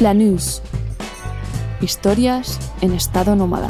Flanús. Historias en estado nómada.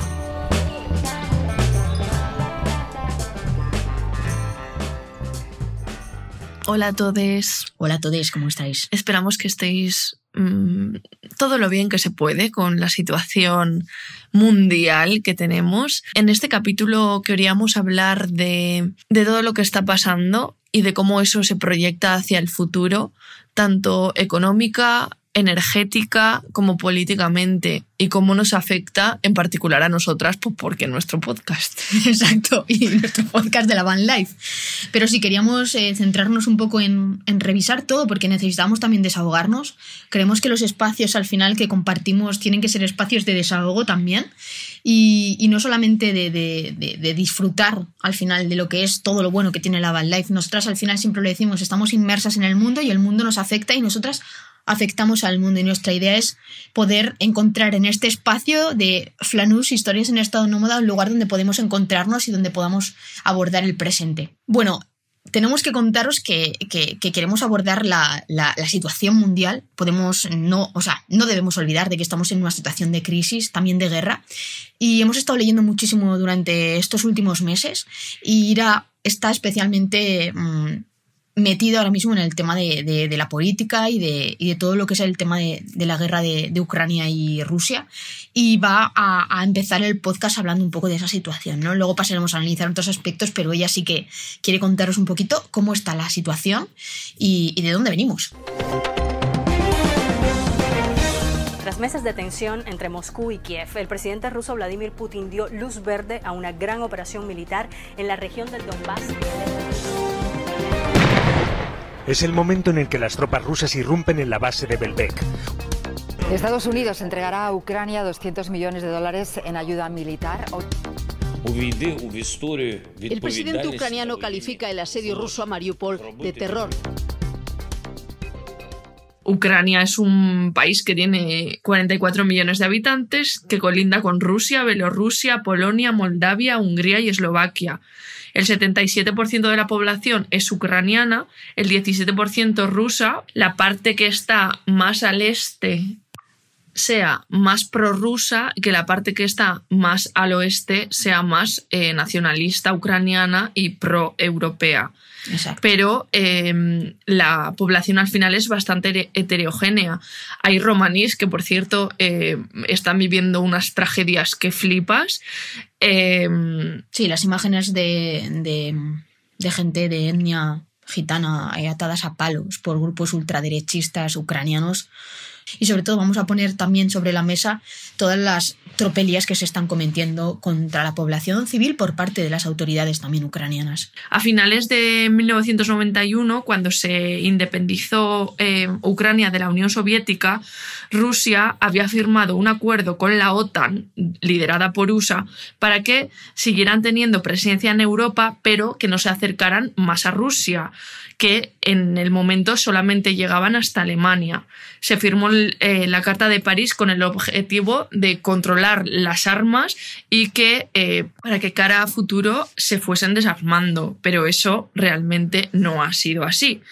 Hola a todos. Hola a todos, ¿cómo estáis? Esperamos que estéis mm, todo lo bien que se puede con la situación mundial que tenemos. En este capítulo queríamos hablar de, de todo lo que está pasando y de cómo eso se proyecta hacia el futuro, tanto económica, energética como políticamente y cómo nos afecta en particular a nosotras, pues porque nuestro podcast. Exacto, y nuestro podcast de la Van Life. Pero sí queríamos eh, centrarnos un poco en, en, revisar todo porque necesitamos también desahogarnos. Creemos que los espacios al final que compartimos tienen que ser espacios de desahogo también y, y no solamente de, de, de, de, disfrutar al final de lo que es todo lo bueno que tiene la Van Life. Nosotras al final siempre lo decimos, estamos inmersas en el mundo y el mundo nos afecta y nosotras afectamos al mundo y nuestra idea es poder encontrar en este espacio de Flanús, historias en estado nómada, un lugar donde podemos encontrarnos y donde podamos abordar el presente. Bueno, tenemos que contaros que, que, que queremos abordar la, la, situación mundial. Podemos no, o sea, no debemos olvidar de que estamos en una situación de crisis, también de guerra. Y hemos estado leyendo muchísimo durante estos últimos meses. Y Ira está especialmente mmm, metido ahora mismo en el tema de, de, de la política y de, y de, todo lo que es el tema de, la guerra de, Ucrania y Rusia. Y va a, a, empezar el podcast hablando un poco de esa situación. ¿no? Luego pasaremos a analizar otros aspectos, pero ella sí que quiere contaros un poquito cómo está la situación y, y de dónde venimos. Tras meses de tensión entre Moscú y Kiev, el presidente ruso Vladimir Putin dio luz verde a una gran operación militar en la región del Donbass. Es el momento en el que las tropas rusas irrumpen en la base de Belbek. Estados Unidos entregará a Ucrania 200 millones de dólares en ayuda militar. El presidente ucraniano califica el asedio ruso a Mariupol de terror. Ucrania es un país que tiene 44 millones de habitantes, que colinda con Rusia, Bielorrusia, Polonia, Moldavia, Hungría y Eslovaquia. El 77% de la población es ucraniana, el 17% rusa, la parte que está más al este sea más prorrusa y que la parte que está más al oeste sea más eh, nacionalista ucraniana y pro-europea. Pero eh, la población al final es bastante heterogénea. Hay romaníes que, por cierto, eh, están viviendo unas tragedias que flipas. Eh, sí, las imágenes de, de, de gente de etnia gitana atadas a palos por grupos ultraderechistas ucranianos y sobre todo vamos a poner también sobre la mesa todas las tropelías que se están cometiendo contra la población civil por parte de las autoridades también ucranianas. A finales de 1991, cuando se independizó eh, Ucrania de la Unión Soviética, Rusia había firmado un acuerdo con la OTAN, liderada por USA, para que siguieran teniendo presencia en Europa, pero que no se acercaran más a Rusia que en el momento solamente llegaban hasta Alemania. Se firmó eh, la Carta de París con el objetivo de controlar las armas y que eh, para que cara a futuro se fuesen desarmando, pero eso realmente no ha sido así,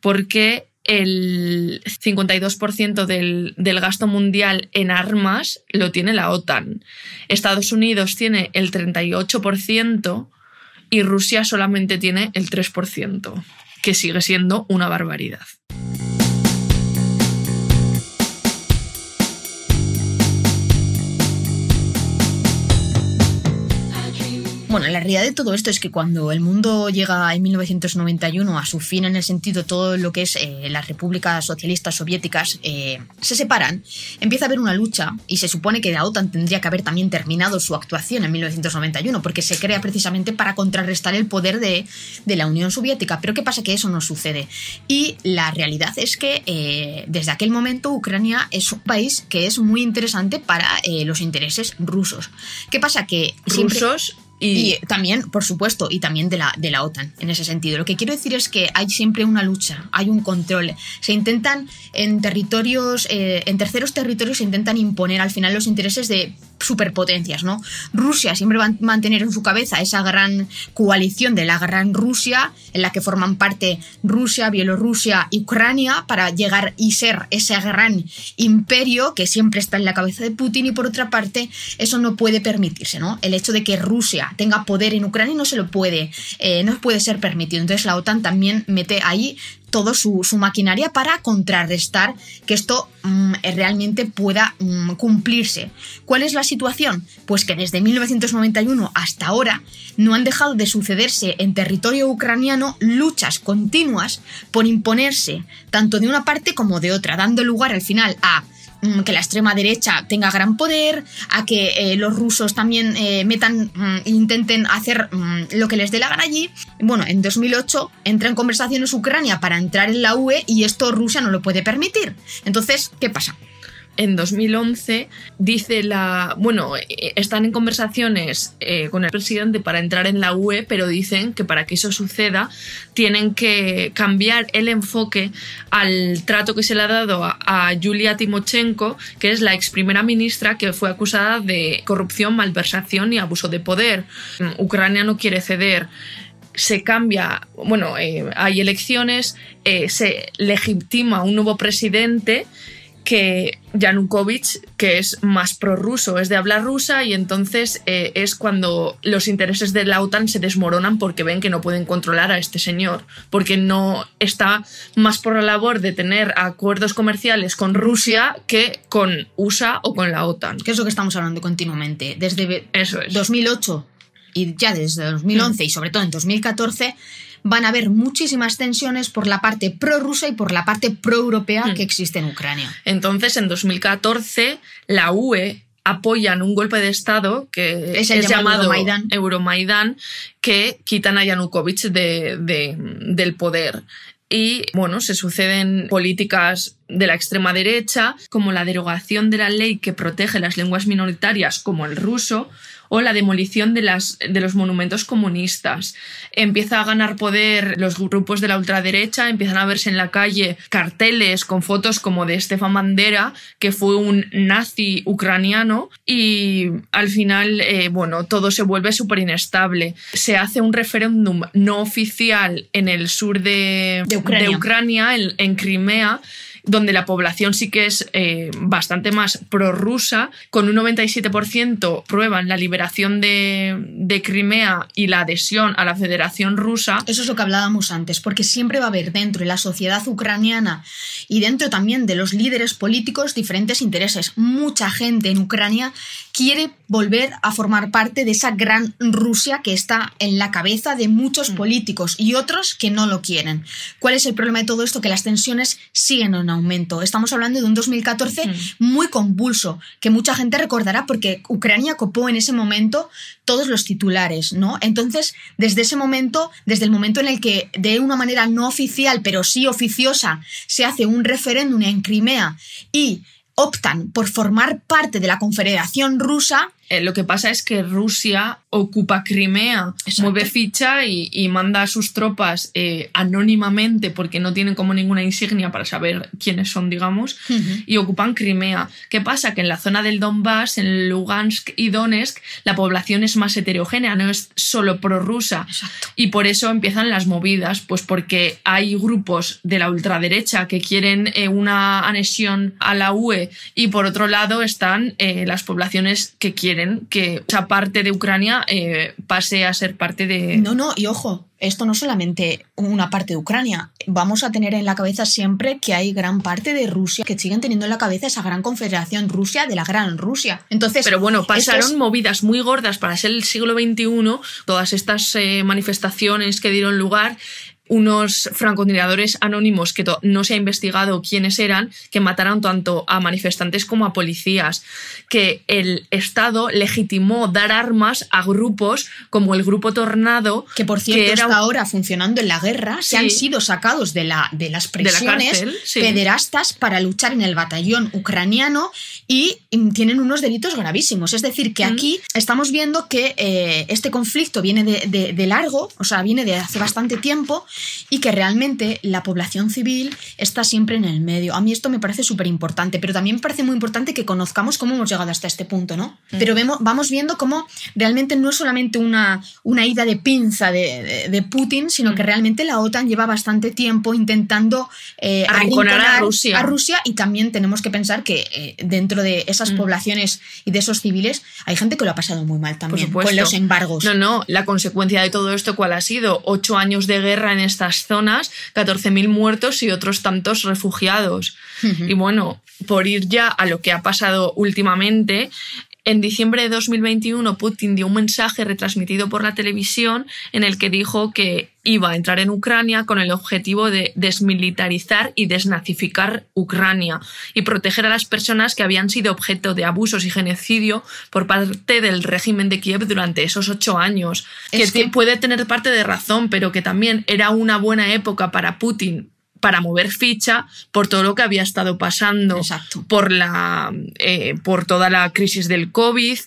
porque el 52% del, del, gasto mundial en armas lo tiene la OTAN. Estados Unidos tiene el 38% y Rusia solamente tiene el 3% que sigue siendo una barbaridad. Bueno, la realidad de todo esto es que cuando el mundo llega en 1991 a su fin en el sentido todo lo que es eh, las repúblicas socialistas soviéticas eh, se separan, empieza a haber una lucha y se supone que la OTAN tendría que haber también terminado su actuación en 1991 porque se crea precisamente para contrarrestar el poder de, de la Unión Soviética. Pero ¿qué pasa? Que eso no sucede. Y la realidad es que eh, desde aquel momento Ucrania es un país que es muy interesante para los intereses rusos. ¿Qué pasa? Que rusos y, también, por supuesto, y también de la, de la OTAN, en ese sentido. Lo que quiero decir es que hay siempre una lucha, hay un control. Se intentan en territorios, eh, en terceros territorios, se intentan imponer al final los intereses de superpotencias, ¿no? Rusia siempre va a mantener en su cabeza esa gran coalición de la gran Rusia, en la que forman parte Rusia, Bielorrusia y Ucrania, para llegar y ser ese gran imperio que siempre está en la cabeza de Putin, y por otra parte, eso no puede permitirse, ¿no? El hecho de que Rusia tenga poder en Ucrania no se lo puede, eh, no puede ser permitido. Entonces la OTAN también mete ahí todo su, maquinaria para contrarrestar que esto mm, realmente pueda mm, cumplirse. ¿Cuál es la situación? Pues que desde 1991 hasta ahora no han dejado de sucederse en territorio ucraniano luchas continuas por imponerse tanto de una parte como de otra, dando lugar al final a que la extrema derecha tenga gran poder, a que eh, los rusos también eh, metan, mm, intenten hacer mm, lo que les dé la gana allí. Bueno, en 2008 entra en conversaciones Ucrania para entrar en la UE y esto Rusia no lo puede permitir. Entonces, ¿qué pasa? En 2011 dice la, bueno, eh, están en conversaciones eh, con el presidente para entrar en la UE, pero dicen que para que eso suceda tienen que cambiar el enfoque al trato que se le ha dado a, a Yulia Timochenko, que es la ex primera ministra que fue acusada de corrupción, malversación y abuso de poder. Ucrania no quiere ceder se cambia, bueno, eh, hay elecciones, se legitima un nuevo presidente que Yanukovych, que es más prorruso, es de habla rusa y entonces eh, es cuando los intereses de la OTAN se desmoronan porque ven que no pueden controlar a este señor, porque no está más por la labor de tener acuerdos comerciales con Rusia que con USA o con la OTAN. Que es lo que estamos hablando continuamente. Desde Eso es. 2008 y ya desde 2011 y sobre todo en 2014 van a haber muchísimas tensiones por la parte prorrusa y por la parte pro-europea hmm. que existe en Ucrania. Entonces, en 2014, la UE apoya un golpe de Estado que es, llamado, Euromaidan. que quitan a Yanukovych del poder. Y bueno, se suceden políticas de la extrema derecha, como la derogación de la ley que protege las lenguas minoritarias, como el ruso, o la demolición de, las, de los monumentos comunistas. Empieza a ganar poder los grupos de la ultraderecha, empiezan a verse en la calle carteles con fotos como de Stefan Bandera, que fue un nazi ucraniano, y al final, eh, bueno, todo se vuelve súper inestable. Se hace un referéndum no oficial en el sur de, Ucrania, en Crimea, donde la población sí que es eh, bastante más prorrusa, con un 97% prueban la liberación de, de, Crimea y la adhesión a la Federación Rusa. Eso es lo que hablábamos antes, porque siempre va a haber dentro de la sociedad ucraniana y dentro también de los líderes políticos diferentes intereses. Mucha gente en Ucrania quiere volver a formar parte de esa gran Rusia que está en la cabeza de muchos mm. políticos y otros que no lo quieren. ¿Cuál es el problema de todo esto? Que las tensiones siguen en aumento. Estamos hablando de un 2014 mm. muy convulso, que mucha gente recordará porque Ucrania copó en ese momento todos los titulares, ¿no? Entonces, desde ese momento, desde el momento en el que de una manera no oficial, pero sí oficiosa, se hace un referéndum en Crimea y optan por formar parte de la Confederación Rusa, eh, lo que pasa es que Rusia ocupa Crimea, mueve ficha y, manda a sus tropas eh, anónimamente porque no tienen como ninguna insignia para saber quiénes son, digamos, y ocupan Crimea. ¿Qué pasa? Que en la zona del Donbass, en Lugansk y Donetsk, la población es más heterogénea, no es solo prorrusa. Y por eso empiezan las movidas, pues porque hay grupos de la ultraderecha que quieren eh, una anexión a la UE y por otro lado están las poblaciones que quieren quieren que esa parte de Ucrania eh, pase a ser parte de... No, no, y ojo, esto no solamente una parte de Ucrania. Vamos a tener en la cabeza siempre que hay gran parte de Rusia que siguen teniendo en la cabeza esa gran confederación Rusia de la gran Rusia. Entonces, pero bueno, pasaron es- movidas muy gordas para ser el siglo XXI, todas estas eh, manifestaciones que dieron lugar unos francotiradores anónimos que no se ha investigado quiénes eran, que mataron tanto a manifestantes como a policías, que el Estado legitimó dar armas a grupos como el Grupo Tornado, que por cierto que era está ahora funcionando en la guerra, se han sido sacados de, la, de las la prisiones cárcel, sí. pederastas para luchar en el batallón ucraniano y mm, tienen unos delitos gravísimos. Es decir, que Mm. aquí estamos viendo que eh, este conflicto viene de, de- de largo, o sea, viene de hace bastante tiempo y que realmente la población civil está siempre en el medio. A mí esto me parece súper importante, pero también me parece muy importante que conozcamos cómo hemos llegado hasta este punto, ¿no? Mm. Pero vemos, vamos viendo cómo realmente no es solamente una, una ida de pinza de, de- de Putin, sino Mm. que realmente la OTAN lleva bastante tiempo intentando eh, Arrinconar a Rusia. a Rusia y también tenemos que pensar que eh, dentro de esas Mm. poblaciones y de esos civiles hay gente que lo ha pasado muy mal también con los embargos. No, no, la consecuencia de todo esto, ¿cuál ha sido? Ocho años de guerra en estas zonas, 14.000 muertos y otros tantos refugiados. Y bueno, por ir ya a lo que ha pasado últimamente, en diciembre de 2021 Putin dio un mensaje retransmitido por la televisión en el que dijo que iba a entrar en Ucrania con el objetivo de desmilitarizar y desnazificar Ucrania y proteger a las personas que habían sido objeto de abusos y genocidio por parte del régimen de Kiev durante esos ocho años. Que, Es que- puede tener parte de razón, pero que también era una buena época para Putin para mover ficha por todo lo que había estado pasando, Exacto. por la eh, por toda la crisis del COVID,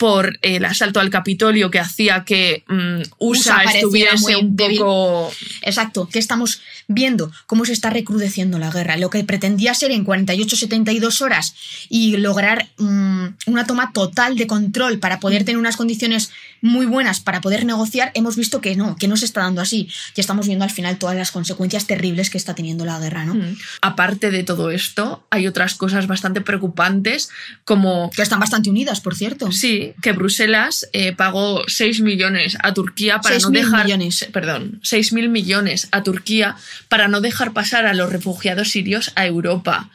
por el asalto al Capitolio que hacía que mm, USA, USA estuviese un débil. poco Exacto, que estamos viendo cómo se está recrudeciendo la guerra. Lo que pretendía ser en 48-72 horas y lograr mm, una toma total de control para Mm. poder tener unas condiciones muy buenas para poder negociar, hemos visto que no, que no se está dando así. Y estamos viendo al final todas las consecuencias terribles que está teniendo la guerra, ¿no? Mm. Aparte de todo esto, hay otras cosas bastante preocupantes, como Que están bastante unidas, por cierto. sí, que Bruselas eh, pagó 6 millones a Turquía para no 6.000 dejar millones. perdón, 6 mil millones a Turquía para no dejar pasar a los refugiados sirios a Europa.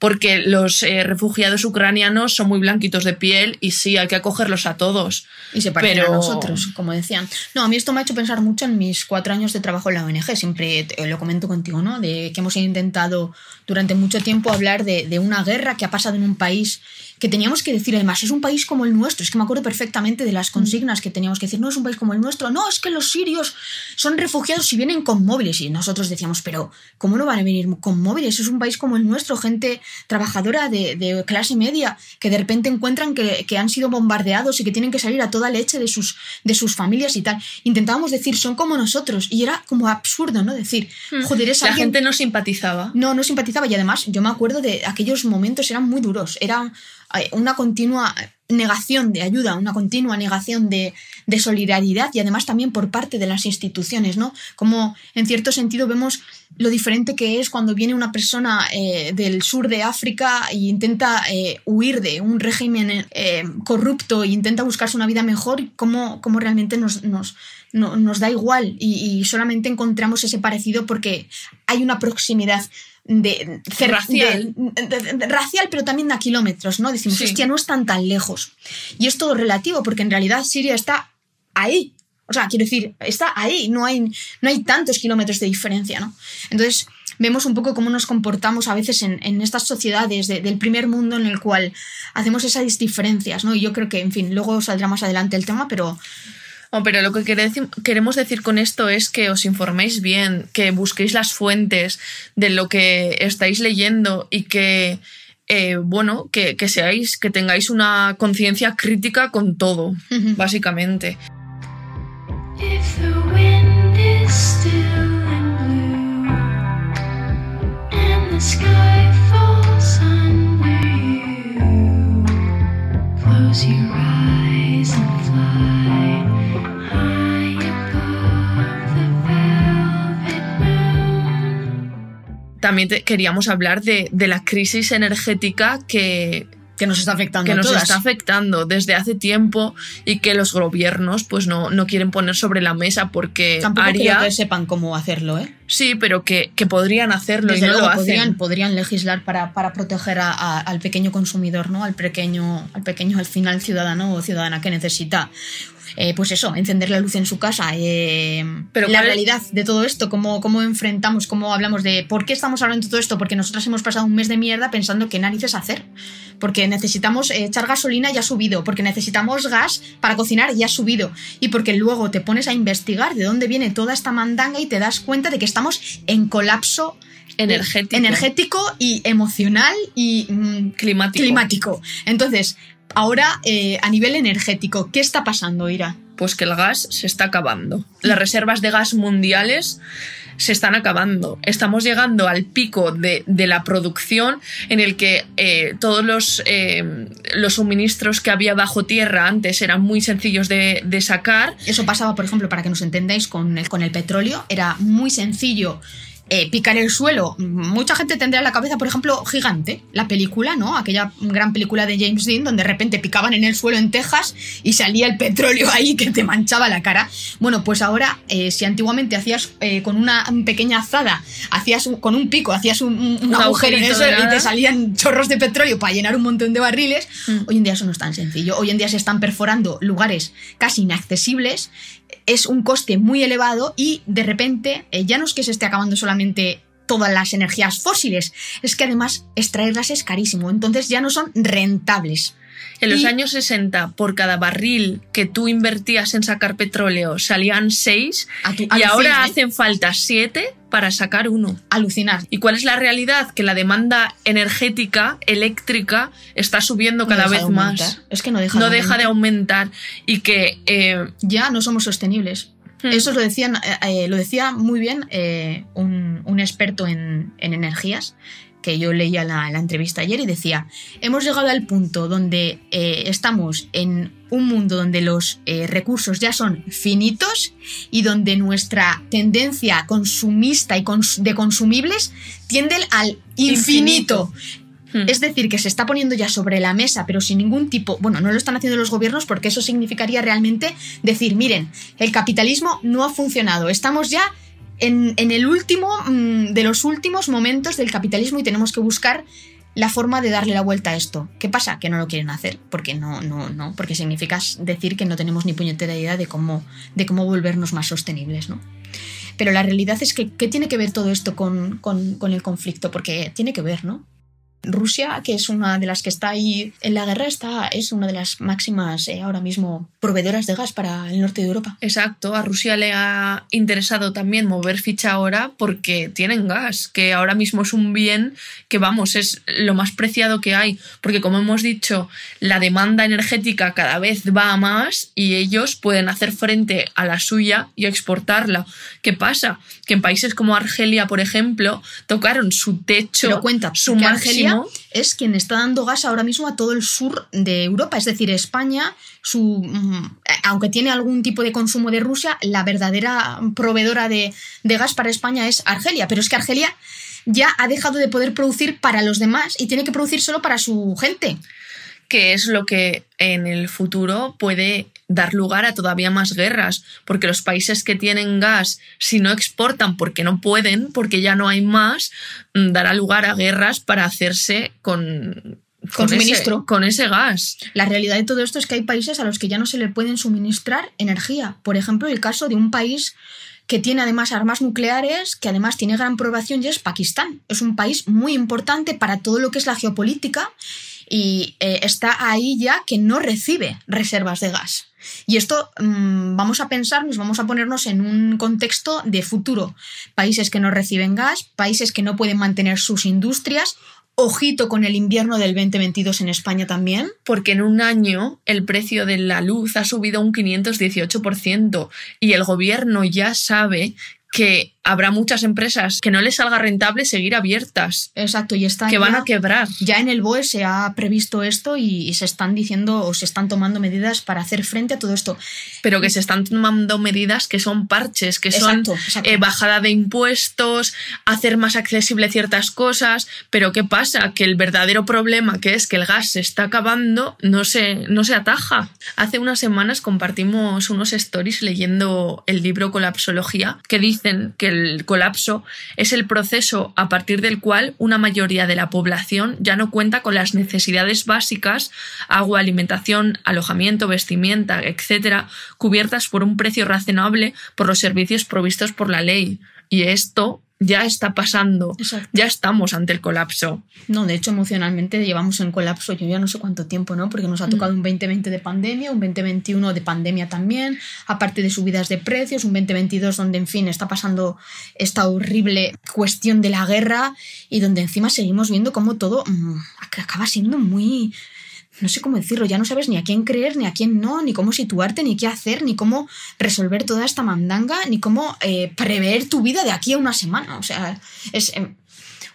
Porque los eh, refugiados ucranianos son muy blanquitos de piel y sí, hay que acogerlos a todos. Y se parecen Pero- a nosotros, como decían. No, a mí esto me ha hecho pensar mucho en mis cuatro años de trabajo en la ONG. Siempre te- lo comento contigo, ¿no? De que hemos intentado durante mucho tiempo hablar de, de una guerra que ha pasado en un país que teníamos que decir, además, es un país como el nuestro. Es que me acuerdo perfectamente de las consignas que teníamos que decir, no es un país como el nuestro, no, es que los sirios son refugiados y vienen con móviles. Y nosotros decíamos, pero ¿cómo no van a venir con móviles? Es un país como el nuestro, gente trabajadora de, de clase media, que de repente encuentran que, que han sido bombardeados y que tienen que salir a toda leche de sus, de sus familias y tal. Intentábamos decir, son como nosotros. Y era como absurdo, ¿no? Decir, joder, es La alguien... gente no simpatizaba. No, no simpatizaba y además yo me acuerdo de aquellos momentos, eran muy duros, era eh, una continua negación de ayuda, una continua negación de, solidaridad y además también por parte de las instituciones, ¿no? Como en cierto sentido vemos lo diferente que es cuando viene una persona eh, del sur de África e intenta eh, huir de un régimen corrupto e intenta buscarse una vida mejor, cómo, cómo realmente nos, nos, no- nos da igual y solamente encontramos ese parecido porque hay una proximidad de, Racial. de- de- de- racial, pero también a kilómetros, ¿no? Decimos, Sí. hostia, no están tan lejos. Y es todo relativo, porque en realidad Siria está ahí. O sea, quiero decir, está ahí, no hay, no hay tantos kilómetros de diferencia, ¿no? Entonces, vemos un poco cómo nos comportamos a veces en, en estas sociedades de- del primer mundo en el cual hacemos esas diferencias, ¿no? Y yo creo que, en fin, luego saldrá más adelante el tema, pero pero lo que quere- queremos decir con esto es que os informéis bien, que busquéis las fuentes de lo que estáis leyendo y que, eh, bueno, que, que seáis, que tengáis una conciencia crítica con todo, básicamente. If the wind También te- queríamos hablar de, de la crisis energética que, Que nos está afectando que nos todas. está afectando desde hace tiempo y que los gobiernos pues no, no quieren poner sobre la mesa porque Tampoco haría creo que sepan cómo hacerlo, ¿eh? Sí pero que, que podrían hacerlo Desde y no luego, lo hacen podrían, podrían legislar para, para proteger a- a- al pequeño consumidor, ¿no? Al pequeño, al pequeño, al final, ciudadano o ciudadana que necesita. eh, pues eso, encender la luz en su casa. eh, Pero la ¿cuál- realidad de todo esto, cómo, cómo enfrentamos, cómo hablamos de por qué estamos hablando de todo esto, porque nosotras hemos pasado un mes de mierda pensando qué narices hacer. Porque necesitamos eh, echar gasolina y ha subido, porque necesitamos gas para cocinar y ha subido, y porque luego te pones a investigar de dónde viene toda esta mandanga y te das cuenta de que estamos en colapso energético energético y emocional y mm, climático climático. Entonces, ahora eh, a nivel energético, ¿qué está pasando, Ira? pues que el gas se está acabando. Las reservas de gas mundiales se están acabando. Estamos llegando al pico de, de la producción en el que eh, todos los, eh, los suministros que había bajo tierra antes eran muy sencillos de, de sacar. Eso pasaba, por ejemplo, para que nos entendáis, con el, con el petróleo. Era muy sencillo eh, picar el suelo. Mucha gente tendría en la cabeza, por ejemplo, Gigante, la película, ¿no? Aquella gran película de James Dean, donde de repente picaban en el suelo en Texas y salía el petróleo ahí que te manchaba la cara. Bueno, pues ahora, eh, si antiguamente hacías eh, con una pequeña azada, hacías un- con un pico, hacías un, un- un Un agujero en eso y te salían chorros de petróleo para llenar un montón de barriles, hoy en día eso no es tan sencillo. Hoy en día se están perforando lugares casi inaccesibles, es un coste muy elevado y de repente eh, ya no es que se esté acabando solamente todas las energías fósiles, es que además extraerlas es carísimo, entonces ya no son rentables. En los Y- años 60, por cada barril que tú invertías en sacar petróleo, salían 6 A tu- y ahora ¿eh? hacen falta 7 para sacar uno. Alucinar. ¿Y cuál es la realidad? Que la demanda energética, eléctrica, está subiendo No cada deja vez aumentar. más. Es que no deja No de deja de aumentar y que eh, ya no somos sostenibles. Hmm. Eso lo, decían, eh, lo decía muy bien un, un experto en, en energías, que yo leía la, la entrevista ayer y decía, hemos llegado al punto donde eh, estamos en un mundo donde los eh, recursos ya son finitos y donde nuestra tendencia consumista y cons- de consumibles tiende al infinito. Hmm. Es decir, que se está poniendo ya sobre la mesa, pero sin ningún tipo, bueno, no lo están haciendo los gobiernos porque eso significaría realmente decir, miren, el capitalismo no ha funcionado, estamos ya en, el último mm, de los últimos momentos del capitalismo y tenemos que buscar la forma de darle la vuelta a esto. ¿Qué pasa? Que no lo quieren hacer, porque no, no, no, porque significa decir que no tenemos ni puñetera idea de cómo, de cómo volvernos más sostenibles, ¿no? Pero la realidad es que, ¿qué tiene que ver todo esto con, con- con el conflicto? Porque tiene que ver, ¿no? Rusia, que es una de las que está ahí en la guerra, está, es una de las máximas eh, ahora mismo proveedoras de gas para el norte de Europa. Exacto, a Rusia le ha interesado también mover ficha ahora porque tienen gas, que ahora mismo es un bien que vamos, es lo más preciado que hay, porque como hemos dicho, la demanda energética cada vez va a más y ellos pueden hacer frente a la suya y exportarla. ¿Qué pasa? Que en países como Argelia, por ejemplo, tocaron su techo, Pero cuenta, su máximo. Es quien está dando gas ahora mismo a todo el sur de Europa, es decir, España, su, mm, aunque tiene algún tipo de consumo de Rusia, la verdadera proveedora de, de gas para España es Argelia, pero es que Argelia ya ha dejado de poder producir para los demás y tiene que producir solo para su gente. que es lo que en el futuro puede dar lugar a todavía más guerras, porque los países que tienen gas, si no exportan porque no pueden, porque ya no hay más, mm, dará lugar a guerras para hacerse con, Con ese- suministro. con ese gas. La realidad de todo esto es que hay países a los que ya no se le pueden suministrar energía. Por ejemplo, el caso de un país que tiene además armas nucleares, que además tiene gran población, y es Pakistán. Es un país muy importante para todo lo que es la geopolítica y eh, está ahí ya que no recibe reservas de gas. Y esto mm, vamos a pensarnos, vamos a ponernos en un contexto de futuro. Países que no reciben gas, países que no pueden mantener sus industrias. Ojito con el invierno del 2022 en España también. Porque en un año el precio de la luz ha subido un 518% y el gobierno ya sabe que habrá muchas empresas que no les salga rentable seguir abiertas. Exacto, y está que van ya- a quebrar. Ya en el BOE se ha previsto esto y, y se están diciendo o se están tomando medidas para hacer frente a todo esto. Pero que se están tomando medidas que son parches, que Exacto, son exacto. eh, bajada de impuestos, hacer más accesible ciertas cosas. Pero ¿qué pasa? Que el verdadero problema, que es que el gas se está acabando, no se, no se ataja. Hace unas semanas compartimos unos stories leyendo el libro Colapsología, que que el colapso es el proceso a partir del cual una mayoría de la población ya no cuenta con las necesidades básicas, agua, alimentación, alojamiento, vestimenta, etcétera, cubiertas por un precio razonable por los servicios provistos por la ley. Y esto ya está pasando, Exacto. ya estamos ante el colapso. No, de hecho, emocionalmente llevamos en colapso yo ya no sé cuánto tiempo, ¿no? Porque nos ha tocado un 2020 de pandemia, un 2021 de pandemia también, aparte de subidas de precios, un 2022 donde, en fin, está pasando esta horrible cuestión de la guerra y donde encima seguimos viendo cómo todo mm, ac- acaba siendo muy... No sé cómo decirlo, ya no sabes ni a quién creer, ni a quién no, ni cómo situarte, ni qué hacer, ni cómo resolver toda esta mandanga, ni cómo eh, prever tu vida de aquí a una semana. O sea, es, em,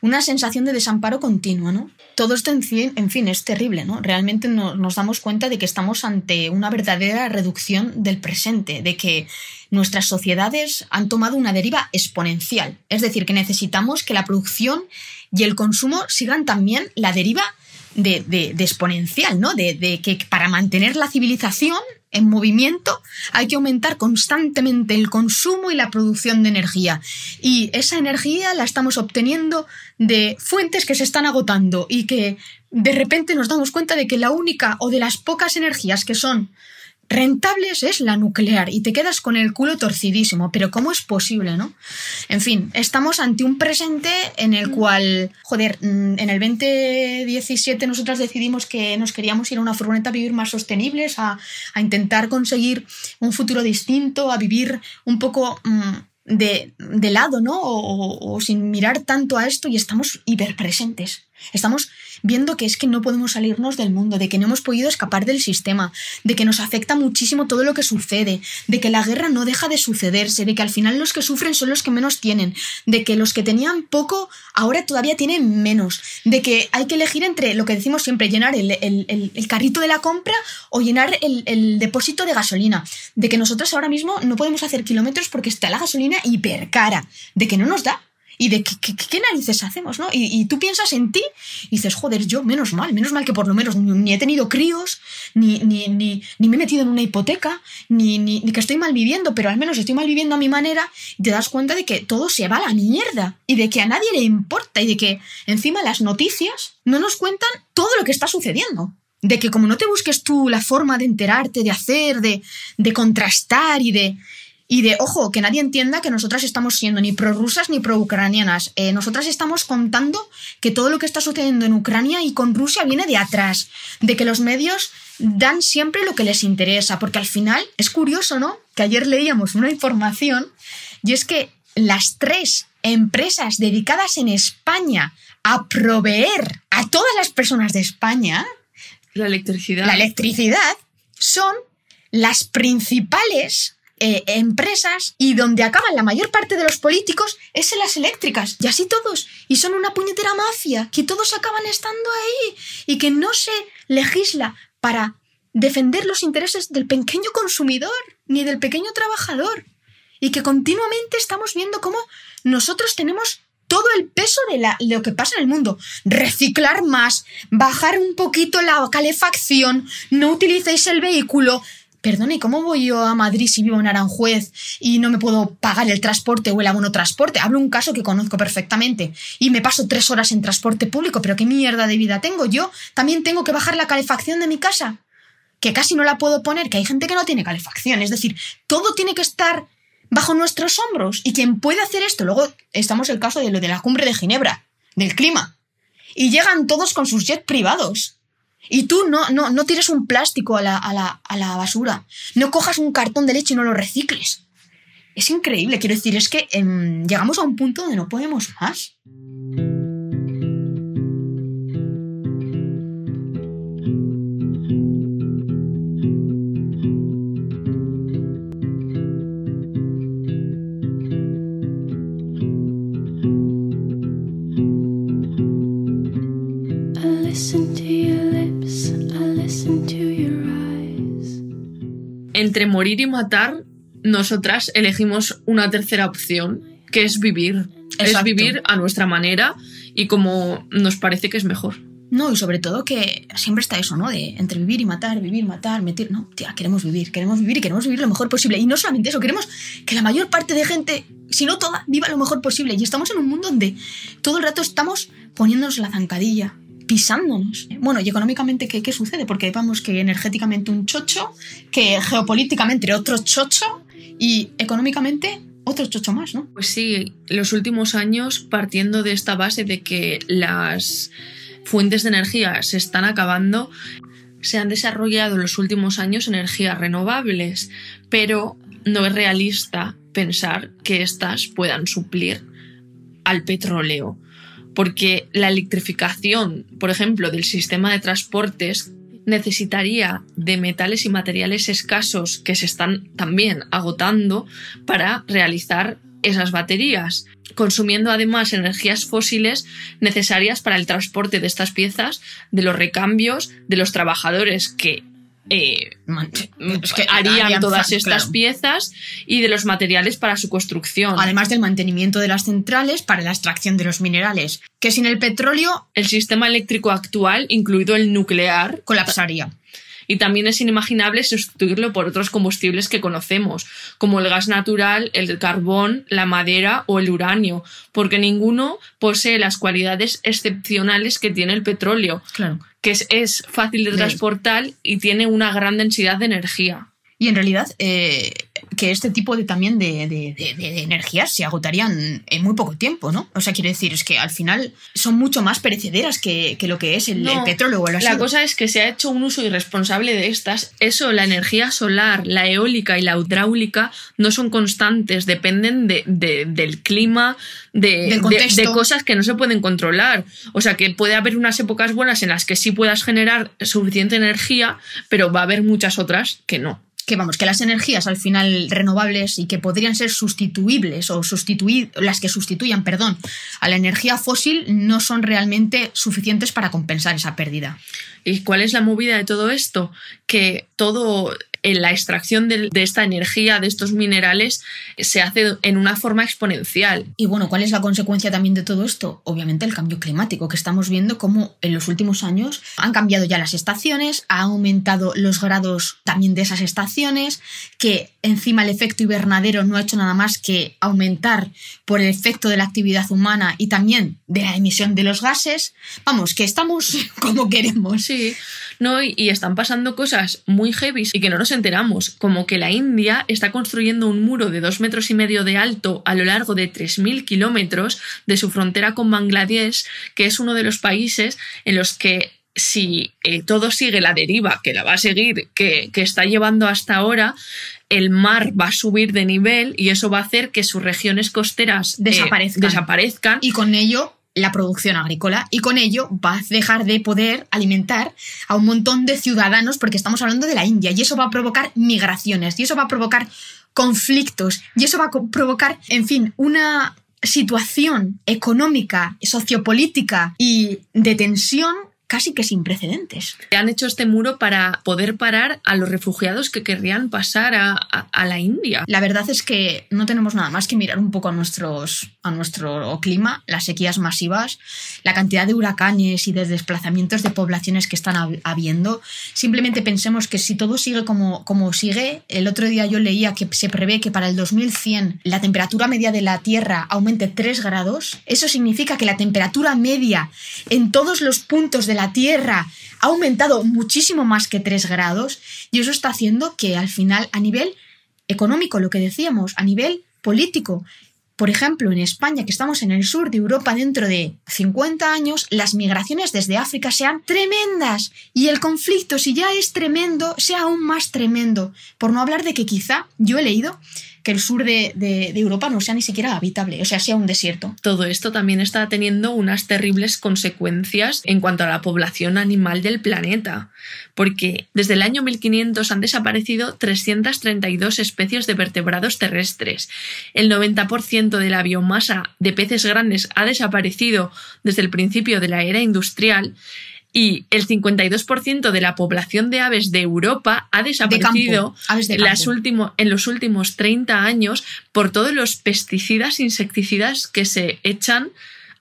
una sensación de desamparo continuo, ¿no? Todo esto, en fin, es terrible, ¿no? Realmente no- nos damos cuenta de que estamos ante una verdadera reducción del presente, de que nuestras sociedades han tomado una deriva exponencial. Es decir, que necesitamos que la producción y el consumo sigan también la deriva de, de- exponencial, ¿no? De, de que para mantener la civilización en movimiento hay que aumentar constantemente el consumo y la producción de energía. Y esa energía la estamos obteniendo de fuentes que se están agotando y que de repente nos damos cuenta de que la única o de las pocas energías que son rentables es la nuclear y te quedas con el culo torcidísimo. Pero ¿cómo es posible, no? En fin, estamos ante un presente en el cual, joder, mm, en el 2017 nosotras decidimos que nos queríamos ir a una furgoneta a vivir más sostenibles, a, intentar conseguir un futuro distinto, a vivir un poco mm, de, lado, ¿no? O, o- o sin mirar tanto a esto y estamos hiperpresentes. Estamos viendo que es que no podemos salirnos del mundo, de que no hemos podido escapar del sistema, de que nos afecta muchísimo todo lo que sucede, de que la guerra no deja de sucederse, de que al final los que sufren son los que menos tienen, de que los que tenían poco ahora todavía tienen menos, de que hay que elegir entre lo que decimos siempre, llenar el, el- el- carrito de la compra o llenar el, el depósito de gasolina, de que nosotros ahora mismo no podemos hacer kilómetros porque está la gasolina hipercara, de que no nos da y de qué, narices hacemos, ¿no? Y, tú piensas en ti y dices, joder, yo, menos mal, menos mal que por lo menos ni, he tenido críos, ni, ni, ni, me he metido en una hipoteca, ni, ni, ni que estoy mal viviendo, pero al menos estoy mal viviendo a mi manera y te das cuenta de que todo se va a la mierda y de que a nadie le importa y de que encima las noticias no nos cuentan todo lo que está sucediendo. De que como no te busques tú la forma de enterarte, de hacer, de, de contrastar y de, y de, ojo, que nadie entienda que nosotras estamos siendo ni prorrusas ni pro-ucranianas. Eh, nosotras estamos contando que todo lo que está sucediendo en Ucrania y con Rusia viene de atrás. De que los medios dan siempre lo que les interesa. Porque al final es curioso, ¿no? Que ayer leíamos una información y es que las tres empresas dedicadas en España a proveer a todas las personas de España La electricidad. la electricidad son las principales eh, empresas y donde acaban la mayor parte de los políticos es en las eléctricas. Y así todos. Y son una puñetera mafia, que todos acaban estando ahí y que no se legisla para defender los intereses del pequeño consumidor ni del pequeño trabajador. Y que continuamente estamos viendo cómo nosotros tenemos todo el peso de la- lo que pasa en el mundo. Reciclar más, bajar un poquito la calefacción, no utilicéis el vehículo. Perdone, ¿y cómo voy yo a Madrid si vivo en Aranjuez y no me puedo pagar el transporte o el abono transporte? Hablo un caso que conozco perfectamente y me paso tres horas en transporte público, pero ¿qué mierda de vida tengo? Yo también tengo que bajar la calefacción de mi casa, que casi no la puedo poner, que hay gente que no tiene calefacción. Es decir, todo tiene que estar bajo nuestros hombros. Y quien puede hacer esto, luego estamos el caso de lo de la cumbre de Ginebra, del clima. Y llegan todos con sus jets privados. Y tú no, no, no tires un plástico a la, a, la, a la basura. No cojas un cartón de leche y no lo recicles. Es increíble, quiero decir, es que em, llegamos a un punto donde no podemos más. Entre morir y matar, nosotras elegimos una tercera opción, que es vivir. Es vivir a nuestra manera y como nos parece que es mejor. No, y sobre todo que siempre está eso, ¿no? De entre vivir y matar, vivir, matar, meter. No, tía, queremos vivir, queremos vivir y queremos vivir lo mejor posible. Y no solamente eso, queremos que la mayor parte de gente, si no toda, viva lo mejor posible. Y estamos en un mundo donde todo el rato estamos poniéndonos la zancadilla, pisándonos. Bueno, y económicamente, ¿qué, qué sucede? Porque vamos que energéticamente un chocho, que geopolíticamente otro chocho y económicamente otro chocho más, ¿no? Pues sí, los últimos años partiendo de esta base de que las fuentes de energía se están acabando, se han desarrollado en los últimos años energías renovables, pero no es realista pensar que éstas puedan suplir al petróleo, porque la electrificación, por ejemplo, del sistema de transportes necesitaría de metales y materiales escasos que se están también agotando para realizar esas baterías, consumiendo además energías fósiles necesarias para el transporte de estas piezas, de los recambios, de los trabajadores que eh, es que harían todas estas claro. piezas y de los materiales para su construcción. Además del mantenimiento de las centrales para la extracción de los minerales, que sin el petróleo El sistema eléctrico actual, incluido el nuclear, colapsaría. Y también es inimaginable sustituirlo por otros combustibles que conocemos, como el gas natural, el carbón, la madera o el uranio, porque ninguno posee las cualidades excepcionales que tiene el petróleo, Claro. que es, es fácil de De- transportar y tiene una gran densidad de energía. Y en realidad, eh, que este tipo de también de, de- de- de energías se agotarían en muy poco tiempo, ¿no? O sea, quiero decir, es que al final son mucho más perecederas que, que lo que es el, No, el petróleo o el La cosa es que se ha hecho un uso irresponsable de estas. Eso, la energía solar, la eólica y la hidráulica no son constantes, dependen de- de- del clima, de, de cosas que no se pueden controlar. O sea, que puede haber unas épocas buenas en las que sí puedas generar suficiente energía, pero va a haber muchas otras que no. Que vamos, que las energías al final renovables y que podrían ser sustituibles o sustituir, las que sustituyan, perdón, a la energía fósil no son realmente suficientes para compensar esa pérdida. ¿Y cuál es la movida de todo esto? Que todo en la extracción de, esta energía, de estos minerales, se hace en una forma exponencial. Y bueno, ¿cuál es la consecuencia también de todo esto? Obviamente el cambio climático, que estamos viendo cómo en los últimos años han cambiado ya las estaciones, ha aumentado los grados también de esas estaciones, que encima el efecto invernadero no ha hecho nada más que aumentar por el efecto de la actividad humana y también de la emisión de los gases. Vamos, que estamos como queremos. Sí, no, y, están pasando cosas muy heavy y que no nos enteramos, como que la India está construyendo un muro de dos metros y medio de alto a lo largo de 3.000 kilómetros de su frontera con Bangladesh, que es uno de los países en los que si eh, todo sigue la deriva, que la va a seguir, que, que está llevando hasta ahora, el mar va a subir de nivel y eso va a hacer que sus regiones costeras eh, desaparezcan Y con ello la producción agrícola y con ello va a dejar de poder alimentar a un montón de ciudadanos porque estamos hablando de la India y eso va a provocar migraciones y eso va a provocar conflictos y eso va a provocar, en fin, una situación económica, sociopolítica y de tensión casi que sin precedentes. han hecho este muro para poder parar a los refugiados que querrían pasar a, a- a la India. La verdad es que no tenemos nada más que mirar un poco a, nuestros, a nuestro clima, las sequías masivas, la cantidad de huracanes y de desplazamientos de poblaciones que están hab- habiendo. Simplemente pensemos que si todo sigue como, como sigue, el otro día yo leía que se prevé que para el 2100 la temperatura media de la Tierra aumente 3 grados. Eso significa que la temperatura media en todos los puntos de la Tierra ha aumentado muchísimo más que 3 grados y eso está haciendo que al final a nivel económico, lo que decíamos, a nivel político. Por ejemplo, en España, que estamos en el sur de Europa dentro de 50 años, las migraciones desde África sean tremendas y el conflicto, si ya es tremendo, sea aún más tremendo. Por no hablar de que quizá, yo he leído que el sur de, Europa no sea ni siquiera habitable, o sea, sea un desierto. Todo esto también está teniendo unas terribles consecuencias en cuanto a la población animal del planeta, porque desde el año 1500 han desaparecido 332 especies de vertebrados terrestres. El 90% de la biomasa de peces grandes ha desaparecido desde el principio de la era industrial. Y el 52% de la población de aves de Europa ha desaparecido de las último- en los últimos 30 años por todos los pesticidas, insecticidas que se echan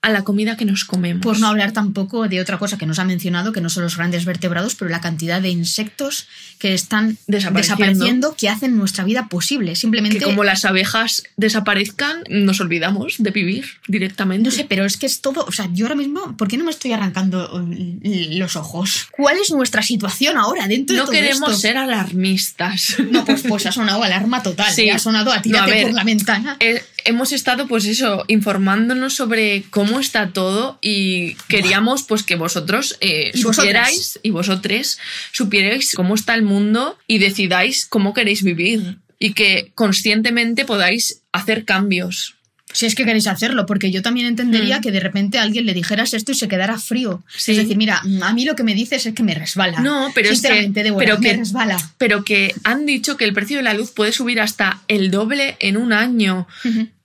a la comida que nos comemos. Por no hablar tampoco de otra cosa que nos ha mencionado, que no son los grandes vertebrados, pero la cantidad de insectos que están Desapareciendo. desapareciendo, que hacen nuestra vida posible. Simplemente que como las abejas desaparezcan, nos olvidamos de vivir directamente. No sé, pero es que es todo. O sea, yo ahora mismo, ¿por qué no me estoy arrancando l- los ojos? ¿Cuál es nuestra situación ahora dentro de no todo queremos esto? ser alarmistas. No, pues, pues ha sonado alarma total. Sí. Ha sonado a No, a tirarte ver, por la ventana. Eh, hemos estado, pues eso, informándonos sobre cómo está todo y queríamos, pues, que vosotros eh, supierais y vosotros supierais cómo está el mundo y decidáis cómo queréis vivir y que conscientemente podáis hacer cambios. Si es que queréis hacerlo, porque yo también entendería Mm. que de repente a alguien le dijeras esto y se quedara frío. Sí. Es decir, mira, a mí lo que me dices es que me resbala. No, pero es que, Débora, pero me que, resbala. pero que han dicho que el precio de la luz puede subir hasta el doble en un año.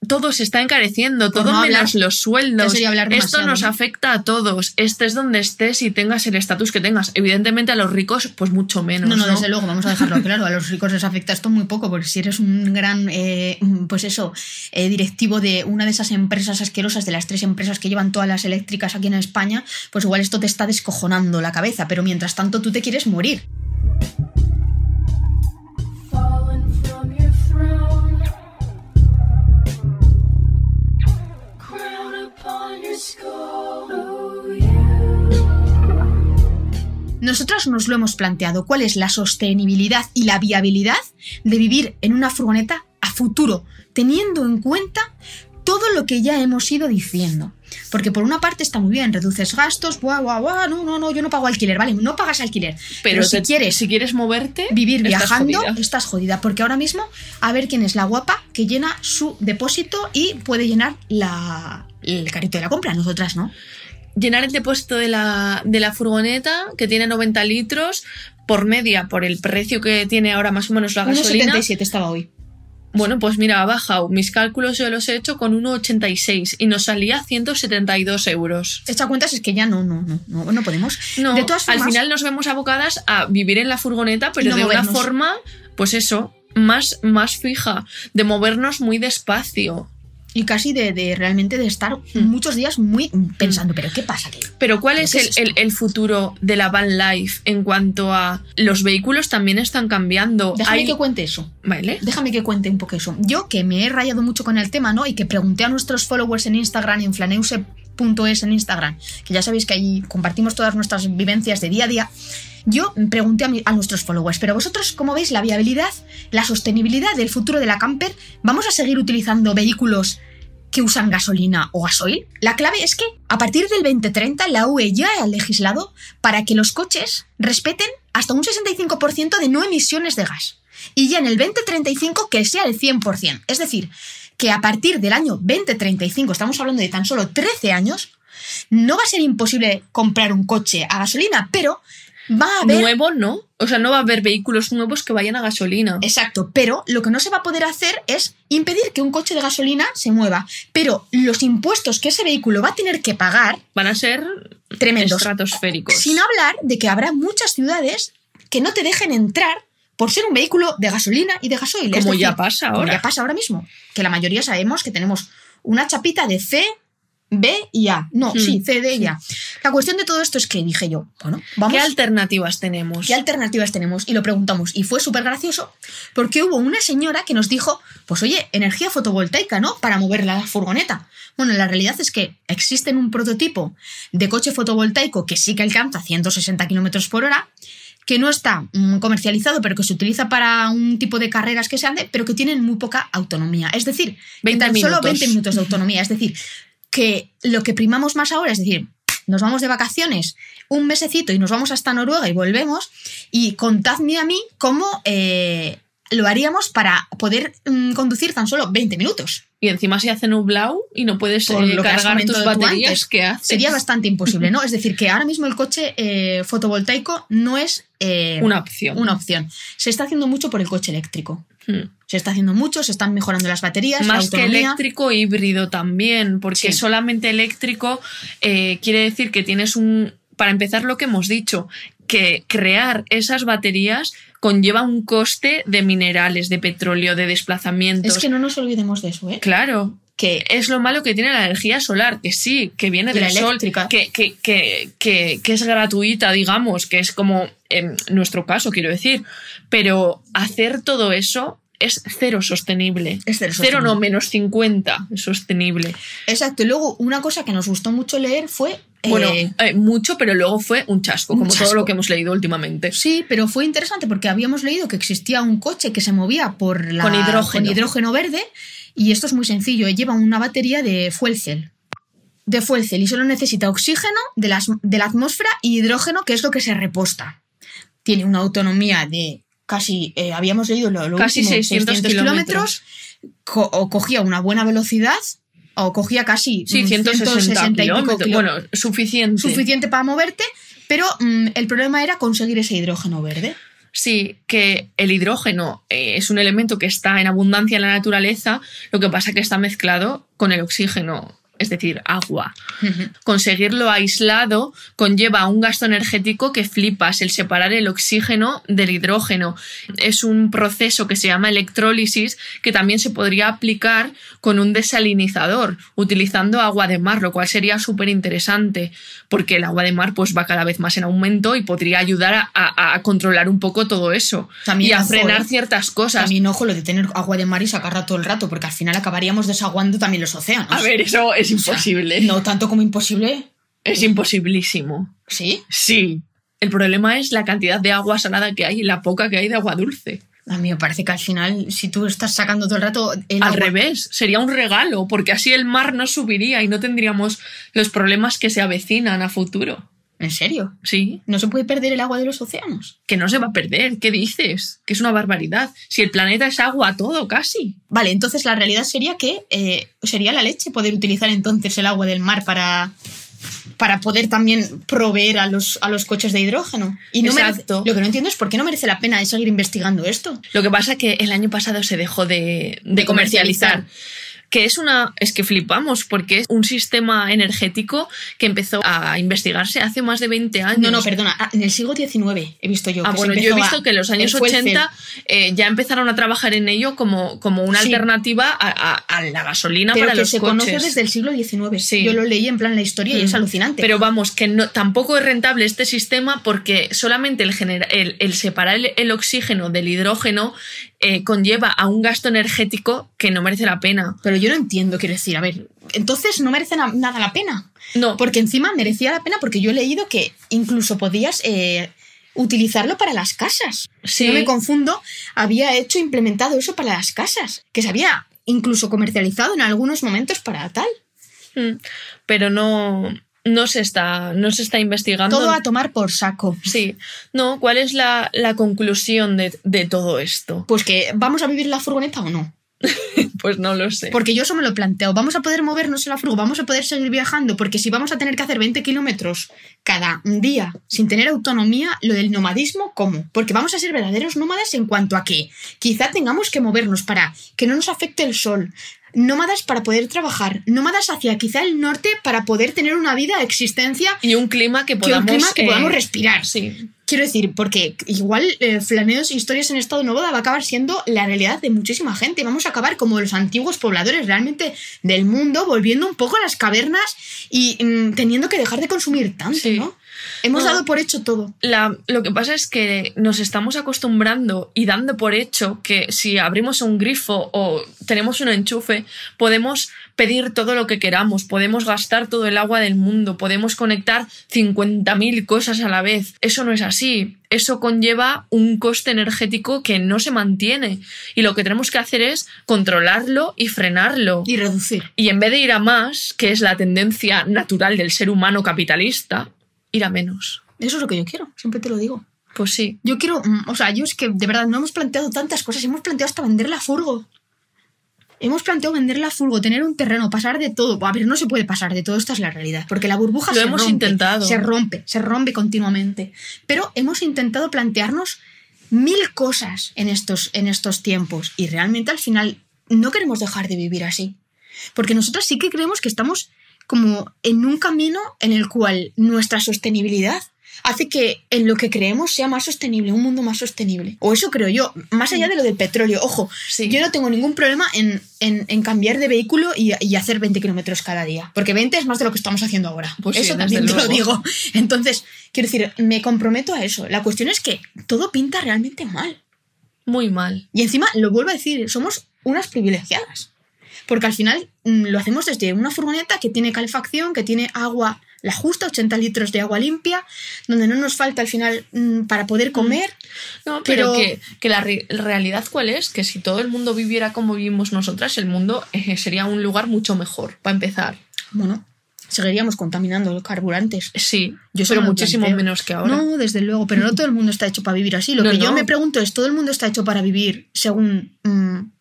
Todo se está encareciendo, Por todo no menos hablar- los sueldos. Esto nos ¿no? afecta a todos, estés donde estés y tengas el estatus que tengas. Evidentemente a los ricos, pues mucho menos. No, no, ¿no? desde luego, vamos a dejarlo claro. A los ricos les afecta esto muy poco, porque si eres un gran, eh, pues eso, eh, directivo de una de esas empresas asquerosas, de las tres empresas que llevan todas las eléctricas aquí en España, pues igual esto te está descojonando la cabeza, pero mientras tanto tú te quieres morir. Nosotras nos lo hemos planteado, cuál es la sostenibilidad y la viabilidad de vivir en una furgoneta a futuro, teniendo en cuenta todo lo que ya hemos ido diciendo. Porque por una parte está muy bien, reduces gastos, guau, guau, guau, no, no, no, yo no pago alquiler, vale, no pagas alquiler. Pero, si te- quieres si quieres moverte, vivir estás viajando, jodida. estás jodida. Porque ahora mismo, a ver quién es la guapa que llena su depósito y puede llenar la, el carrito de la compra, nosotras no. Llenar el depósito de la, de la furgoneta, que tiene 90 litros, por media, por el precio que tiene ahora más o menos la gasolina. 1,77 estaba hoy. Bueno, pues mira, ha bajado. Mis cálculos yo los he hecho con 1,86 y nos salía 172 euros. Echa cuentas es que ya no, no, no, no, no podemos. No, de todas al final nos vemos abocadas a vivir en la furgoneta, pero no de una movernos. forma, pues eso, más, más fija, de movernos muy despacio. Y casi de, de realmente de estar muchos días muy pensando, pero ¿qué pasa aquí? Pero ¿cuál ¿Pero es el, es el- el futuro de la van life en cuanto a los vehículos también están cambiando? Déjame Hay- que cuente eso. Vale. Déjame que cuente un poco eso. Yo que me he rayado mucho con el tema, ¿no? Y que pregunté a nuestros followers en Instagram, en flaneuse.es en Instagram, que ya sabéis que ahí compartimos todas nuestras vivencias de día a día. Yo pregunté a, a nuestros followers, pero vosotros, ¿cómo veis la viabilidad, la sostenibilidad del futuro de la camper? ¿Vamos a seguir utilizando vehículos que usan gasolina o gasoil? La clave es que a partir del 2030 la UE ya ha legislado para que los coches respeten hasta un 65% de no emisiones de gas. Y ya en el 2035 que sea el 100%. Es decir, que a partir del año 2035, estamos hablando de tan solo 13 años, no va a ser imposible comprar un coche a gasolina, pero va a haber... Nuevo no. O sea, no va a haber vehículos nuevos que vayan a gasolina. Exacto, pero lo que no se va a poder hacer es impedir que un coche de gasolina se mueva. Pero los impuestos que ese vehículo va a tener que pagar, Van a ser tremendos. estratosféricos. Sin hablar de que habrá muchas ciudades que no te dejen entrar por ser un vehículo de gasolina y de gasoil. Como decir, ya pasa como ahora. ya pasa ahora mismo. Que la mayoría sabemos que tenemos una chapita de C, B y A. No, Hmm. sí, C, D y A. La cuestión de todo esto es que dije yo, bueno, vamos. ¿Qué alternativas tenemos? ¿Qué alternativas tenemos? Y lo preguntamos. Y fue súper gracioso porque hubo una señora que nos dijo, pues oye, energía fotovoltaica, ¿no? Para mover la furgoneta. Bueno, la realidad es que existe un prototipo de coche fotovoltaico que sí que alcanza 160 kilómetros por hora, que no está mm, comercializado, pero que se utiliza para un tipo de carreras que se ande, pero que tienen muy poca autonomía. Es decir, 20 tan solo minutos. 20 minutos de autonomía. Es decir, que lo que primamos más ahora es decir, nos vamos de vacaciones un mesecito y nos vamos hasta Noruega y volvemos y contadme a mí cómo eh, lo haríamos para poder mm, conducir tan solo 20 minutos. Y encima se hace nublado y no puedes Por eh, lo que cargar tus baterías. Sería bastante imposible, ¿no? Es decir, que ahora mismo el coche eh, fotovoltaico no es eh, Una opción. una opción. Se está haciendo mucho por el coche eléctrico. Hmm. Se está haciendo mucho, se están mejorando las baterías, la Más que autonomía. eléctrico, híbrido también, porque Sí. solamente eléctrico eh, quiere decir que tienes un... Para empezar, lo que hemos dicho, que crear esas baterías conlleva un coste de minerales, de petróleo, de desplazamientos. Es que no nos olvidemos de eso, ¿eh? Claro, Que es lo malo que tiene la energía solar, que sí, que viene Y del sol, que, que, que, que es gratuita, digamos, que es como en nuestro caso, quiero decir. Pero hacer todo eso es cero sostenible. Es cero Cero no, menos 50 es sostenible. Exacto. Y luego, una cosa que nos gustó mucho leer fue. eh, Bueno, eh, mucho, pero luego fue un chasco, un como chasco. todo lo que hemos leído últimamente. Sí, pero fue interesante porque habíamos leído que existía un coche que se movía por la, Con hidrógeno. con hidrógeno verde y esto es muy sencillo, lleva una batería de fuel cell. De fuel cell y solo necesita oxígeno de, las- de la atmósfera y hidrógeno, que es lo que se reposta. Tiene una autonomía de casi, eh, habíamos leído lo, lo Casi último, 600 kilómetros. co- o cogía una buena velocidad o cogía casi Sí, mm, 160 160 y pico kilómetros. Bueno, suficiente. suficiente para moverte, pero mm, el problema era conseguir ese hidrógeno verde. Sí, que el hidrógeno eh, es un elemento que está en abundancia en la naturaleza, lo que pasa que está mezclado con el oxígeno, es decir, agua. Conseguirlo aislado conlleva un gasto energético que flipas, el separar el oxígeno del hidrógeno. Es un proceso que se llama electrólisis que también se podría aplicar con un desalinizador, utilizando agua de mar, lo cual sería súper interesante, porque el agua de mar pues, va cada vez más en aumento y podría ayudar a, a- a controlar un poco todo eso También, y a ojo, frenar ¿eh? ciertas cosas. También ojo lo de tener agua de mar y sacarla todo el rato, porque al final acabaríamos desaguando también los océanos. A ver, eso es imposible. No tanto como imposible. Es imposibilísimo. ¿Sí? Sí. El problema es la cantidad de agua salada que hay y la poca que hay de agua dulce. A mí me parece que al final, si tú estás sacando todo el rato el Al agua- revés, sería un regalo, porque así el mar no subiría y no tendríamos los problemas que se avecinan a futuro. ¿En serio? Sí, ¿No se puede perder el agua de los océanos? que no se va a perder. ¿Qué dices? Que es una barbaridad. Si el planeta es agua todo, casi. Vale, entonces la realidad sería que eh, sería la leche poder utilizar entonces el agua del mar para, para poder también proveer a los, a los coches de hidrógeno. Y no merece- lo que no entiendo es por qué no merece la pena seguir investigando esto. Lo que pasa es que el año pasado se dejó de, de De comercializar. comercializar. Que es una. Es que flipamos, porque es un sistema energético que empezó a investigarse hace más de 20 años. No, no, perdona, ah, en el siglo XIX he visto yo. Ah, que se bueno, yo he visto a- que en los años el fuel cell. 80 eh, ya empezaron a trabajar en ello como, como una Sí. alternativa a, a- a la gasolina Pero para que los se coches. conoce desde el siglo XIX. Sí. Yo lo leí en plan la historia y es Mm. alucinante. Pero vamos, que no, tampoco es rentable este sistema porque solamente el, genera- el, el separar el, el oxígeno del hidrógeno eh, conlleva a un gasto energético que no merece la pena. Pero yo no entiendo, quiero decir, a ver, entonces no merece na- nada la pena. No, Porque encima merecía la pena porque yo he leído que incluso podías eh, utilizarlo para las casas. Si Sí. no me confundo, había hecho implementado eso para las casas, que se había incluso comercializado en algunos momentos para tal. Mm, pero no, no, se está, no se está investigando. Todo a tomar por saco. Sí, no, ¿cuál es la, la conclusión de, de todo esto? Pues que vamos a vivir en la furgoneta o no. Pues no lo sé. Porque yo eso me lo planteo. ¿Vamos a poder movernos en la furgo? ¿Vamos a poder seguir viajando? Porque si vamos a tener que hacer 20 kilómetros cada día sin tener autonomía, lo del nomadismo, ¿cómo? Porque vamos a ser verdaderos nómadas en cuanto a que quizá tengamos que movernos para que no nos afecte el sol. Nómadas para poder trabajar. Nómadas hacia quizá el norte para poder tener una vida, existencia, Y un clima que que un podamos, clima que eh, podamos respirar. Sí, Quiero decir, porque igual eh, flaneos e historias en estado nuevo va a acabar siendo la realidad de muchísima gente. Vamos a acabar como los antiguos pobladores realmente del mundo, volviendo un poco a las cavernas y mm, teniendo que dejar de consumir tanto, Sí. ¿no? Hemos No. dado por hecho todo. La- lo que pasa es que nos estamos acostumbrando y dando por hecho que si abrimos un grifo o tenemos un enchufe, podemos pedir todo lo que queramos, podemos gastar todo el agua del mundo, podemos conectar 50.000 cosas a la vez. Eso no es así. Eso conlleva un coste energético que no se mantiene. Y lo que tenemos que hacer es controlarlo y frenarlo. Y reducir. Y en vez de ir a más, que es la tendencia natural del ser humano capitalista, ir a menos. Eso es lo que yo quiero, siempre te lo digo. Pues sí. Yo quiero, mm, o sea, yo es que de verdad no hemos planteado tantas cosas, hemos planteado hasta vender la furgo. Hemos planteado vender la furgo, tener un terreno, pasar de todo. A ver, no se puede pasar de todo, esta es la realidad. Porque la burbuja Lo se hemos rompe, intentado. Se rompe, se rompe continuamente. Pero hemos intentado plantearnos mil cosas en estos, en estos tiempos. Y realmente al final no queremos dejar de vivir así. Porque nosotros sí que creemos que estamos como en un camino en el cual nuestra sostenibilidad hace que en lo que creemos sea más sostenible, un mundo más sostenible. O eso creo yo, más allá de lo del petróleo. Ojo, Sí. yo no tengo ningún problema en, en- en cambiar de vehículo y, y hacer 20 kilómetros cada día. Porque 20 es más de lo que estamos haciendo ahora. Pues eso también te lo digo. Entonces, quiero decir, me comprometo a eso. La cuestión es que todo pinta realmente mal. Muy mal. Y encima, lo vuelvo a decir, somos unas privilegiadas. Porque al final mm, lo hacemos desde una furgoneta que tiene calefacción, que tiene agua, la justa, 80 litros de agua limpia, donde no nos falta al final mm, para poder comer. No, pero, Pero- que, que la re- realidad cuál es, que si todo el mundo viviera como vivimos nosotras, el mundo eh, sería un lugar mucho mejor, para empezar. Bueno, seguiríamos contaminando los carburantes. Sí, Yo pero muchísimo planteo. menos que ahora. No, desde luego, pero no todo el mundo está hecho para vivir así. Lo No, que yo me pregunto es, ¿todo el mundo está hecho para vivir según mm,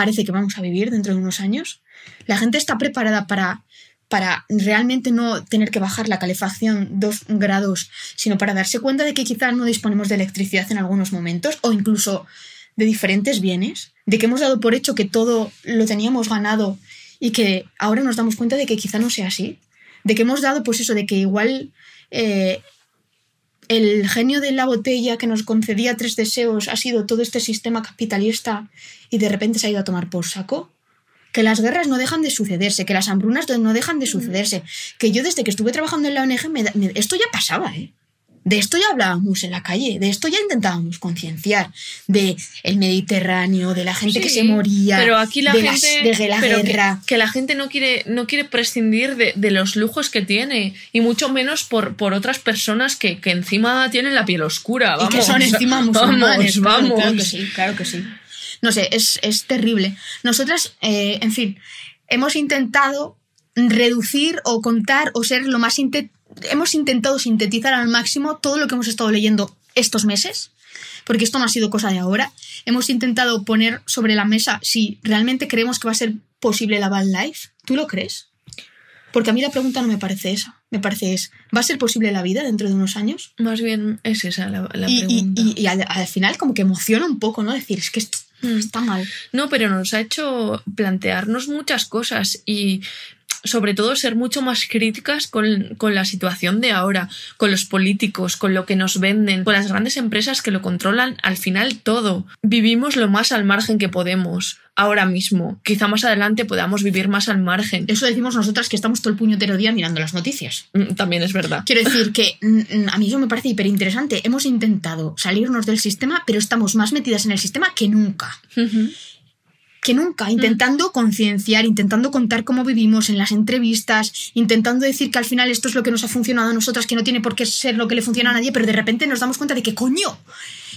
parece que vamos a vivir dentro de unos años? ¿La gente está preparada para, para realmente no tener que bajar la calefacción dos grados, sino para darse cuenta de que quizás no disponemos de electricidad en algunos momentos o incluso de diferentes bienes? ¿De que hemos dado por hecho que todo lo teníamos ganado y que ahora nos damos cuenta de que quizá no sea así? De que hemos dado, pues eso, de que igual eh, el genio de la botella que nos concedía tres deseos ha sido todo este sistema capitalista y de repente se ha ido a tomar por saco. Que las guerras no dejan de sucederse, que las hambrunas no dejan de sucederse. Que yo desde que estuve trabajando en la ONG, me da- me- esto ya pasaba, ¿eh? De esto ya hablábamos en la calle, de esto ya intentábamos concienciar, de el Mediterráneo, de la gente que se moría, pero aquí la de, gente las- de la pero guerra. Que, la gente no quiere no quiere prescindir de, de los lujos que tiene y mucho menos por, por otras personas que, que encima tienen la piel oscura y que vamos. son encima musulmanes. vamos, claro, vamos. Claro que sí, claro que sí. No sé, es, es terrible. Nosotras, eh, en fin, hemos intentado reducir o contar o ser lo más... hemos intentado sintetizar al máximo todo lo que hemos estado leyendo estos meses, porque esto no ha sido cosa de ahora. Hemos intentado poner sobre la mesa si realmente creemos que va a ser posible la van life. ¿Tú lo crees? Porque a mí la pregunta no me parece esa. Me parece es, ¿va a ser posible la vida dentro de unos años? Más bien es esa la, la y, pregunta. y- y al, al final como que emociona un poco, ¿no? Decir, es que esto. Está mal. No, pero nos ha hecho plantearnos muchas cosas y sobre todo ser mucho más críticas con, con la situación de ahora, con los políticos, con lo que nos venden, con las grandes empresas que lo controlan al final todo. Vivimos lo más al margen que podemos ahora mismo. Quizá más adelante podamos vivir más al margen. Eso decimos nosotras que estamos todo el puñetero día mirando las noticias. Mm, También es verdad. Quiero decir que mm, a mí eso me parece hiper interesante. Hemos intentado salirnos del sistema, pero estamos más metidas en el sistema que nunca. Que nunca, intentando concienciar, intentando contar cómo vivimos en las entrevistas, intentando decir que al final esto es lo que nos ha funcionado a nosotras, que no tiene por qué ser lo que le funciona a nadie, pero de repente nos damos cuenta de que coño,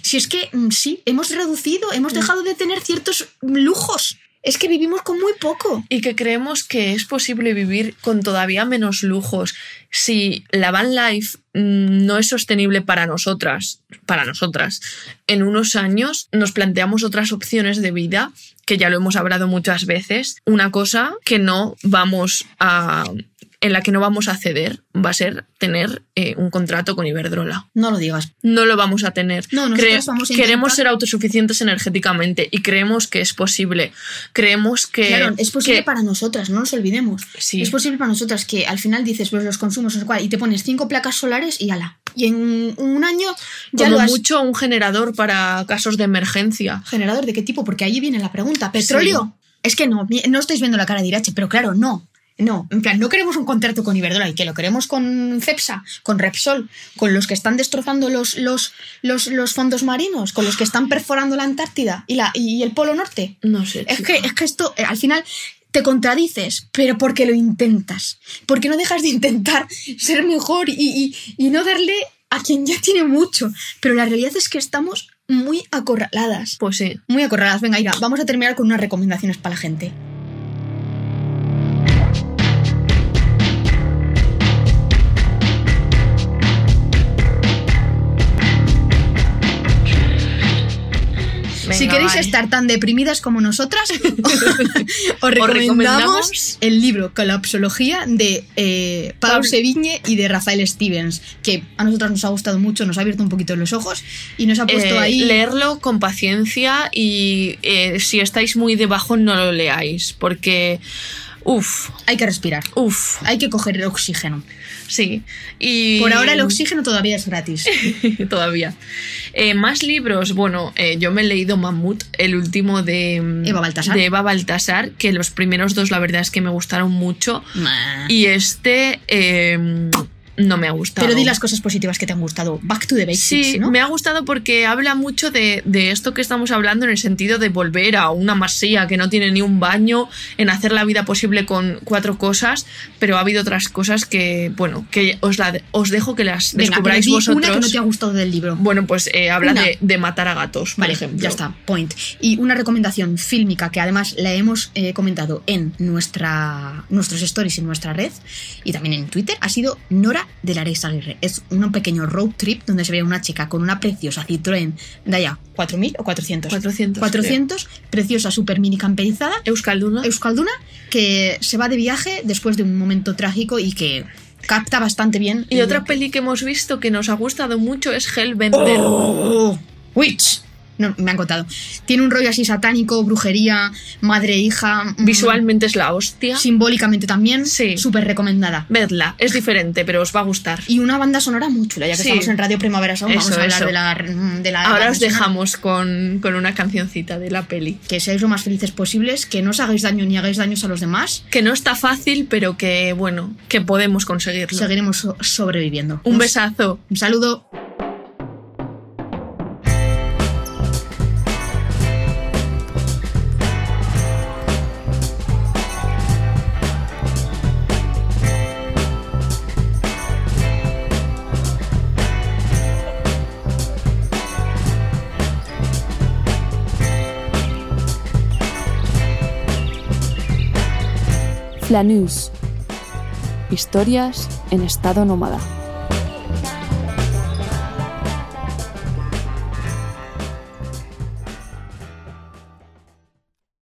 si es que mm, sí, hemos reducido, hemos dejado de tener ciertos lujos. Es que vivimos con muy poco. y que creemos que es posible vivir con todavía menos lujos si la van life mm, no es sostenible para nosotras, para nosotras. En unos años nos planteamos otras opciones de vida que ya lo hemos hablado muchas veces. Una cosa que no vamos a en la que no vamos a ceder va a ser tener eh, un contrato con Iberdrola. No lo digas. No lo vamos a tener. No, nosotras vamos a queremos ser autosuficientes energéticamente y creemos que es posible. Creemos que Claro, es posible que- para nosotras, no nos olvidemos. Sí. Es posible para nosotras que al final dices, pues los consumos, cuál, y te pones cinco placas solares y ala. Y en un año ya como lo has... mucho un generador para casos de emergencia. ¿Generador de qué tipo? Porque ahí viene la pregunta. ¿Petróleo? Es que no, no estáis viendo la cara de Irache, pero claro, no. No, en plan, no queremos un contrato con Iberdrola y que lo queremos con Cepsa, con Repsol, con los que están destrozando los, los, los, los fondos marinos, con los que están perforando la Antártida y, la, y el Polo Norte. No sé. Es que, es que esto, eh, al final, te contradices, pero porque lo intentas. Porque no dejas de intentar ser mejor y, y- y no darle a quien ya tiene mucho. Pero la realidad es que estamos muy acorraladas. Pues sí. Muy acorraladas. Venga, Ira, vamos a terminar con unas recomendaciones para la gente. Estar tan deprimidas como nosotras, os recomendamos, recomendamos el libro Colapsología de eh, Paul- Sevigne y de Rafael Stevens, que a nosotras nos ha gustado mucho, nos ha abierto un poquito los ojos y nos ha puesto Eh, ahí... Leerlo con paciencia y eh, si estáis muy debajo no lo leáis porque, uff, Hay que respirar, uff, hay que coger el oxígeno. sí. Y Por ahora el oxígeno todavía es gratis. todavía. Eh, más libros, bueno, eh, yo me he leído Mamut, el último de mm, Eva Baltasar. de Eva Baltasar, que los primeros dos la verdad es que me gustaron mucho Nah. y este eh, no me ha gustado. Pero di las cosas positivas que te han gustado. Back to the basics, Sí, ¿no? me ha gustado porque habla mucho de, de esto que estamos hablando en el sentido de volver a una masía que no tiene ni un baño, en hacer la vida posible con cuatro cosas, pero ha habido otras cosas que, bueno, que os, la, os dejo que las Venga, pero descubráis di vosotros. una que no te ha gustado del libro. Bueno, pues eh, habla de, de matar a gatos, por Vale, ejemplo. ya está, point. Y una recomendación fílmica que además la hemos eh, comentado en nuestra, nuestros stories en nuestra red y también en Twitter ha sido Nora de la Aguirre. Es un pequeño road trip donde se ve a una chica con una preciosa Citroën de allá, 4.000 o 400. 400. 400, preciosa, super mini camperizada, Euskalduna. Euskalduna, que se va de viaje después de un momento trágico y que capta bastante bien. y otra peli que hemos visto que nos ha gustado mucho es Hellbender. ¡Oh! Witch. No, me han contado. Tiene un rollo así satánico, brujería, madre, hija. mm, Visualmente es la hostia. Simbólicamente también. Sí. Súper recomendada. Vedla, es diferente, pero os va a gustar. Y una banda sonora muy chula, ya que Sí. estamos en Radio Primavera Sound, vamos a hablar eso. de la, de la Ahora os dejamos con, con una cancioncita de la peli. Que seáis lo más felices posibles, que no os hagáis daño ni hagáis daños a los demás. Que no está fácil, pero que bueno, que podemos conseguirlo. Seguiremos so- sobreviviendo. Un besazo. Un saludo. Flanús. Historias en estado nómada.